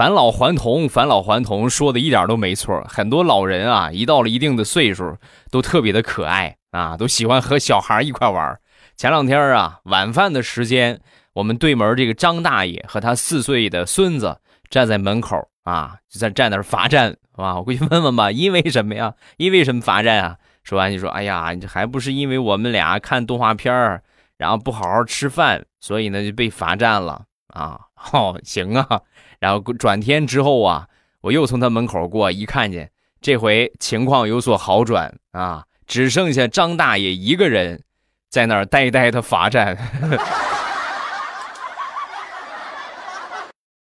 返老还童，返老还童，说的一点都没错。很多老人啊，一到了一定的岁数，都特别的可爱啊，都喜欢和小孩一块玩。前两天啊，晚饭的时间，我们对门这个张大爷和他四岁的孙子站在门口啊，就在站那儿罚站啊。我过去问问吧，因为什么呀？因为什么罚站啊？说完就说：“哎呀，这还不是因为我们俩看动画片，然后不好好吃饭，所以呢就被罚站了啊。”哦，行啊。然后转天之后啊，我又从他门口过，一看见这回情况有所好转啊，只剩下张大爷一个人在那儿呆呆的罚站。